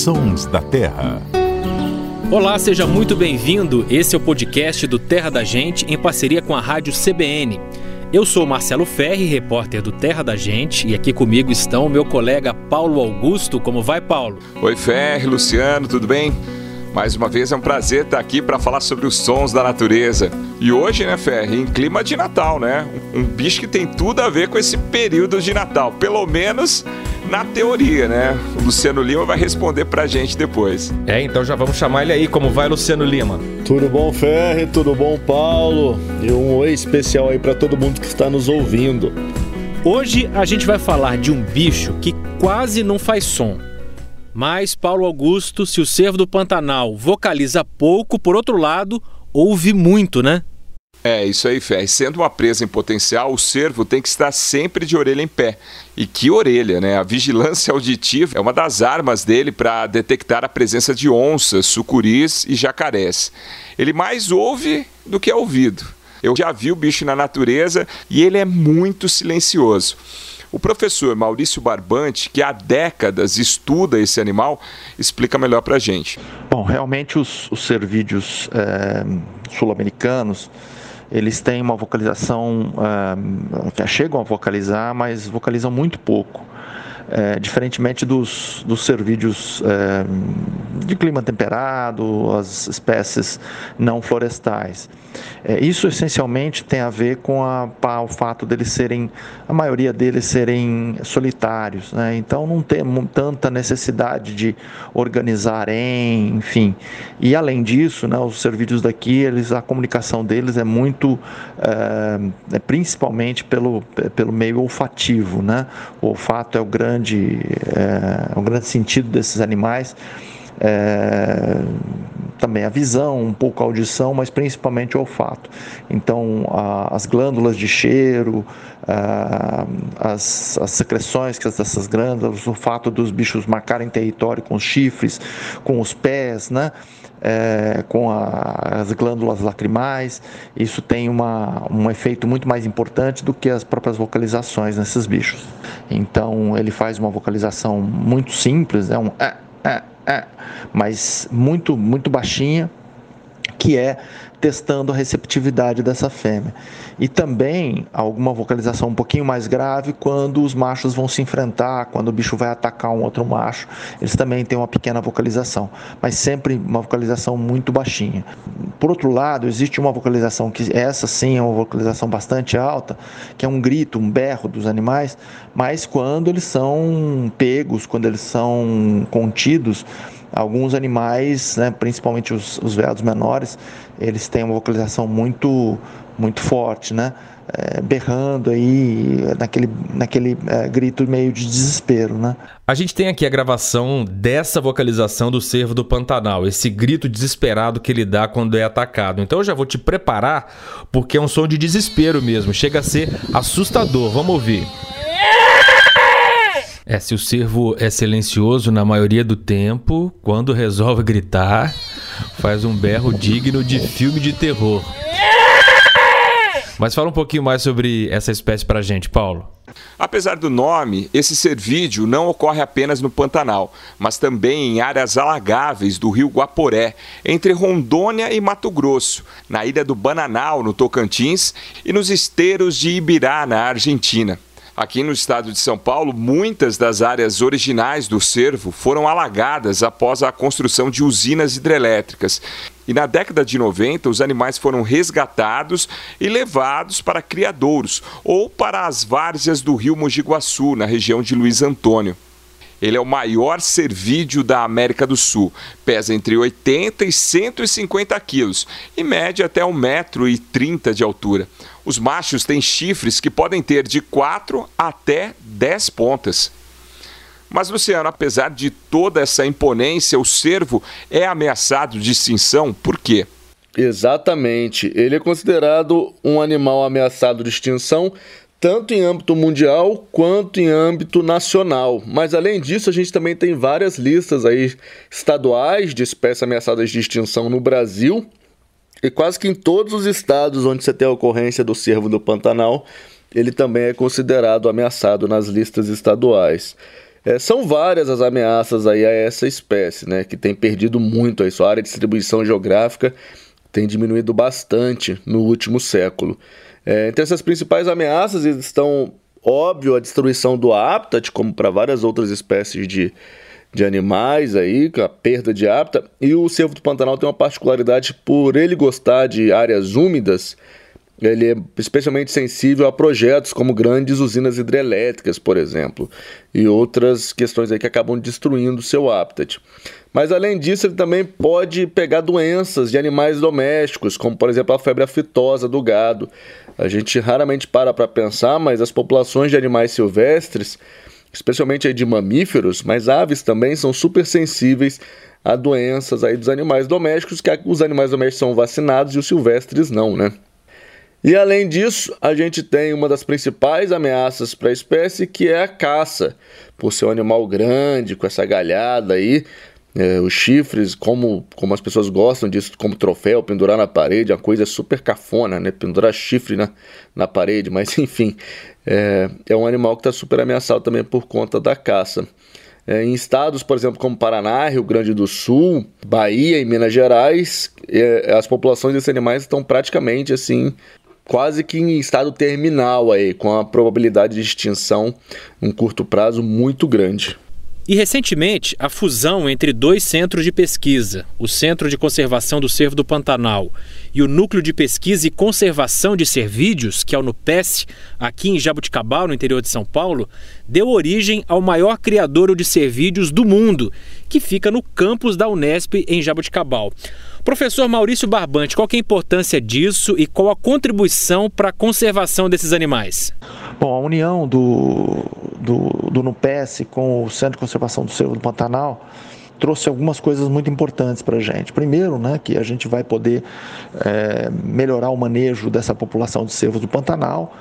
Sons da Terra. Olá, seja muito bem-vindo. Esse é o podcast do Terra da Gente em parceria com a Rádio CBN. Eu sou Marcelo Ferri, repórter do Terra da Gente, e aqui comigo estão o meu colega Paulo Augusto. Como vai, Paulo? Oi, Ferri, Luciano, tudo bem? Mais uma vez é um prazer estar aqui para falar sobre os sons da natureza. E hoje, né, Ferri, em clima de Natal, né? Um bicho que tem tudo a ver com esse período de Natal, pelo menos na teoria, né? O Luciano Lima vai responder pra gente depois. É, então já vamos chamar ele aí. Como vai, Luciano Lima? Tudo bom, Ferri? Tudo bom, Paulo? E um oi especial aí para todo mundo que está nos ouvindo. Hoje a gente vai falar de um bicho que quase não faz som mas, Paulo Augusto, se o cervo do Pantanal vocaliza pouco, por outro lado, ouve muito, né? É, isso aí, Fer. Sendo uma presa em potencial, o cervo tem que estar sempre de orelha em pé. E que orelha, né? A vigilância auditiva é uma das armas dele para detectar a presença de onças, sucuris e jacarés. Ele mais ouve do que é ouvido. Eu já vi o bicho na natureza e ele é muito silencioso. O professor Maurício Barbante, que há décadas estuda esse animal, explica melhor para a gente. Bom, realmente os, os é, sul-americanos, eles têm uma vocalização, é, chegam a vocalizar, mas vocalizam muito pouco é, diferentemente dos, dos é, de clima temperado, as espécies não florestais. É, isso essencialmente tem a ver com a, o fato deles serem, a maioria deles serem solitários, né? então não tem tanta necessidade de organizar em, enfim. E além disso, né, os cervídeos daqui, eles, a comunicação deles é muito, é, é principalmente pelo, pelo meio olfativo, né? O olfato é o grande grande, é, um grande sentido desses animais. É, também a visão, um pouco a audição, mas principalmente o olfato. Então, a, as glândulas de cheiro, a, as, as, secreções que dessas glândulas, o fato dos bichos marcarem território com os chifres, com os pés, né? é, com a, as glândulas lacrimais. Isso tem uma, um efeito muito mais importante do que as próprias vocalizações nesses bichos. Então ele faz uma vocalização muito simples, é um é, é, é, mas muito, muito baixinha, que é testando a receptividade dessa fêmea. E também alguma vocalização um pouquinho mais grave quando os machos vão se enfrentar, quando o bicho vai atacar um outro macho, eles também têm uma pequena vocalização, mas sempre uma vocalização muito baixinha. Por outro lado, existe uma vocalização que essa sim é uma vocalização bastante alta, que é um grito, um berro dos animais, mas quando eles são pegos, quando eles são contidos, alguns animais, né, principalmente os, os veados menores, eles têm uma vocalização muito, muito forte, né? É, berrando aí, naquele, naquele é, grito meio de desespero, né? A gente tem aqui a gravação dessa vocalização do cervo do Pantanal, esse grito desesperado que ele dá quando é atacado. Então eu já vou te preparar, porque é um som de desespero mesmo, chega a ser assustador. Vamos ouvir. É, se o cervo é silencioso na maioria do tempo, quando resolve gritar, faz um berro digno de filme de terror. Mas fala um pouquinho mais sobre essa espécie pra gente, Paulo. Apesar do nome, esse cervídeo não ocorre apenas no Pantanal, mas também em áreas alagáveis do rio Guaporé, entre Rondônia e Mato Grosso, na ilha do Bananal, no Tocantins, e nos esteiros de Ibirá, na Argentina. Aqui no estado de São Paulo, muitas das áreas originais do cervo foram alagadas após a construção de usinas hidrelétricas. E na década de 90, os animais foram resgatados e levados para criadouros ou para as várzeas do rio Mojiguaçu, na região de Luiz Antônio. Ele é o maior cervídeo da América do Sul. Pesa entre 80 e 150 quilos e mede até 1,30m de altura. Os machos têm chifres que podem ter de 4 até 10 pontas. Mas, Luciano, apesar de toda essa imponência, o cervo é ameaçado de extinção. Por quê? Exatamente. Ele é considerado um animal ameaçado de extinção tanto em âmbito mundial quanto em âmbito nacional. Mas além disso, a gente também tem várias listas aí estaduais de espécies ameaçadas de extinção no Brasil. E quase que em todos os estados onde você tem a ocorrência do cervo do Pantanal, ele também é considerado ameaçado nas listas estaduais. É, são várias as ameaças aí a essa espécie, né, que tem perdido muito aí sua área de distribuição geográfica tem diminuído bastante no último século. É, entre essas principais ameaças estão, óbvio, a destruição do hábitat, como para várias outras espécies de, de animais aí, a perda de hábitat, e o cervo do Pantanal tem uma particularidade por ele gostar de áreas úmidas, ele é especialmente sensível a projetos como grandes usinas hidrelétricas, por exemplo, e outras questões aí que acabam destruindo seu habitat. Mas além disso, ele também pode pegar doenças de animais domésticos, como por exemplo a febre aftosa do gado. A gente raramente para para pensar, mas as populações de animais silvestres, especialmente aí de mamíferos, mas aves também são super sensíveis a doenças aí dos animais domésticos, que os animais domésticos são vacinados e os silvestres não, né? E além disso, a gente tem uma das principais ameaças para a espécie, que é a caça. Por ser um animal grande, com essa galhada aí, é, os chifres, como, como as pessoas gostam disso como troféu, pendurar na parede, é uma coisa super cafona, né? Pendurar chifre na, na parede, mas enfim, é, é um animal que está super ameaçado também por conta da caça. É, em estados, por exemplo, como Paraná, Rio Grande do Sul, Bahia e Minas Gerais, é, as populações desses animais estão praticamente assim quase que em estado terminal aí, com a probabilidade de extinção um curto prazo muito grande. E recentemente, a fusão entre dois centros de pesquisa, o Centro de Conservação do Cervo do Pantanal e o Núcleo de Pesquisa e Conservação de Cervídeos, que é o NUPES, aqui em Jabuticabal, no interior de São Paulo, deu origem ao maior criadouro de cervídeos do mundo, que fica no campus da Unesp em Jabuticabal. Professor Maurício Barbante, qual é a importância disso e qual a contribuição para a conservação desses animais? Bom, a união do, do, do NUPES com o Centro de Conservação do Cervo do Pantanal trouxe algumas coisas muito importantes para a gente. Primeiro, né, que a gente vai poder é, melhorar o manejo dessa população de cervos do Pantanal,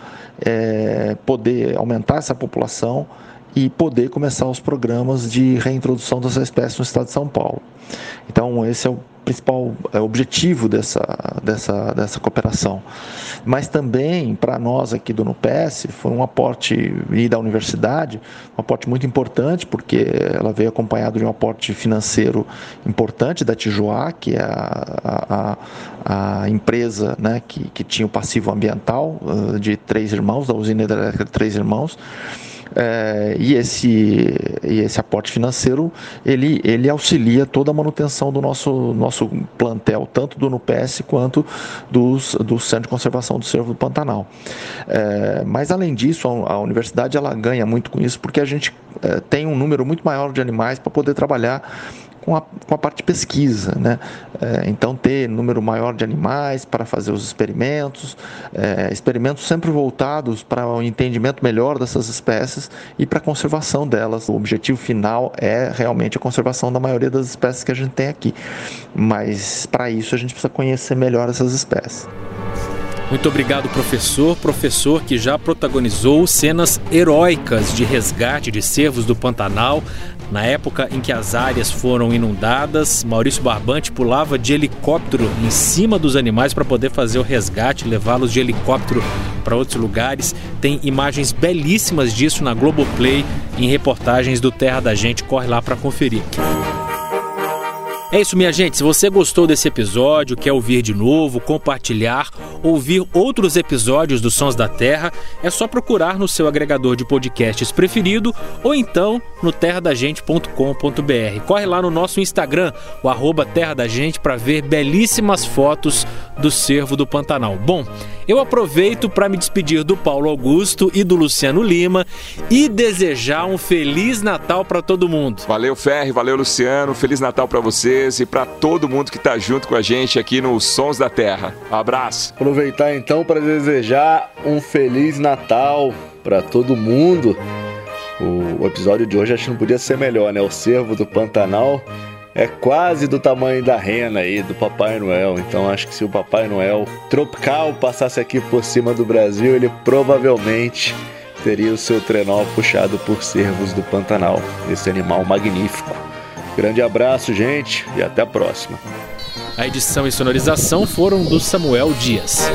é, poder aumentar essa população e poder começar os programas de reintrodução dessa espécie no estado de São Paulo. Então, esse é o principal é, objetivo dessa, dessa, dessa cooperação. Mas também, para nós aqui do NUPES, foi um aporte, e da universidade, um aporte muito importante, porque ela veio acompanhado de um aporte financeiro importante da Tijuá, que é a, a, a empresa né, que, que tinha o passivo ambiental de Três Irmãos, da usina hidrelétrica de Três Irmãos, é, e, esse, e esse aporte financeiro ele, ele auxilia toda a manutenção do nosso, nosso plantel, tanto do NUPES quanto dos, do Centro de Conservação do Cervo do Pantanal. É, mas além disso, a, a, universidade ela ganha muito com isso porque a gente é, tem um número muito maior de animais para poder trabalhar com a, com a parte de pesquisa. Né? É, então, ter número maior de animais para fazer os experimentos, é, experimentos sempre voltados para o um entendimento melhor dessas espécies e para a conservação delas. O objetivo final é realmente a conservação da maioria das espécies que a gente tem aqui, mas para isso a gente precisa conhecer melhor essas espécies. Muito obrigado, professor. Professor que já protagonizou cenas heróicas de resgate de cervos do Pantanal na época em que as áreas foram inundadas, Maurício Barbante pulava de helicóptero em cima dos animais para poder fazer o resgate, levá-los de helicóptero para outros lugares. Tem imagens belíssimas disso na Globoplay, em reportagens do Terra da Gente. Corre lá para conferir. É isso, minha gente. Se você gostou desse episódio, quer ouvir de novo, compartilhar, ouvir outros episódios dos Sons da Terra, é só procurar no seu agregador de podcasts preferido ou então no terradagente.com.br. Corre lá no nosso Instagram, o arroba Terra da Gente, para ver belíssimas fotos do cervo do Pantanal. Bom, eu aproveito para me despedir do Paulo Augusto e do Luciano Lima e desejar um Feliz Natal para todo mundo. Valeu, Ferre, valeu, Luciano. Feliz Natal para vocês e para todo mundo que está junto com a gente aqui no Sons da Terra. Abraço. Aproveitar então para desejar um Feliz Natal para todo mundo. O episódio de hoje acho que não podia ser melhor, né? O cervo do Pantanal é quase do tamanho da rena aí, do Papai Noel. Então acho que se o Papai Noel tropical passasse aqui por cima do Brasil, ele provavelmente teria o seu trenó puxado por cervos do Pantanal, esse animal magnífico. Grande abraço, gente, e até a próxima. A edição e sonorização foram do Samuel Dias.